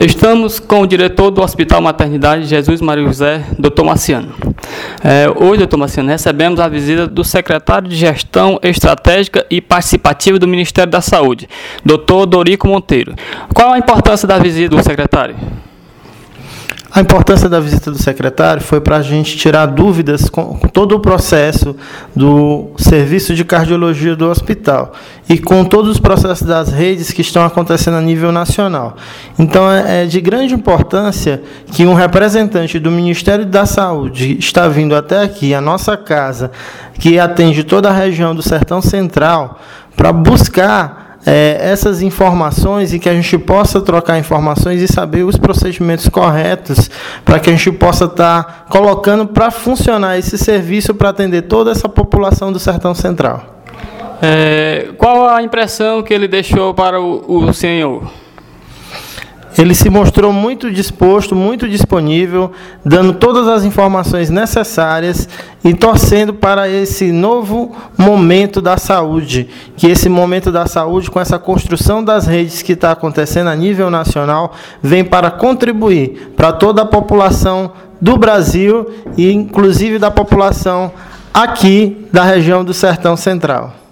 Estamos com o diretor do Hospital Maternidade Jesus Maria José, Dr. Marciano. É, hoje, doutor Marciano, recebemos a visita do secretário de Gestão Estratégica e Participativa do Ministério da Saúde, Dr. Dorico Monteiro. Qual a importância da visita do secretário? A importância da visita do secretário foi para a gente tirar dúvidas com, todo o processo do serviço de cardiologia do hospital e com todos os processos das redes que estão acontecendo a nível nacional. Então, é, é de grande importância que um representante do Ministério da Saúde está vindo até aqui, a nossa casa, que atende toda a região do Sertão Central, para buscar é, essas informações e que a gente possa trocar informações e saber os procedimentos corretos para que a gente possa estar tá colocando para funcionar esse serviço para atender toda essa população do Sertão Central. É, qual a impressão que ele deixou para o, o senhor? Ele se mostrou muito disposto, muito disponível, dando todas as informações necessárias e torcendo para esse novo momento da saúde, que esse momento da saúde, com essa construção das redes que está acontecendo a nível nacional, vem para contribuir para toda a população do Brasil e inclusive da população aqui da região do Sertão Central.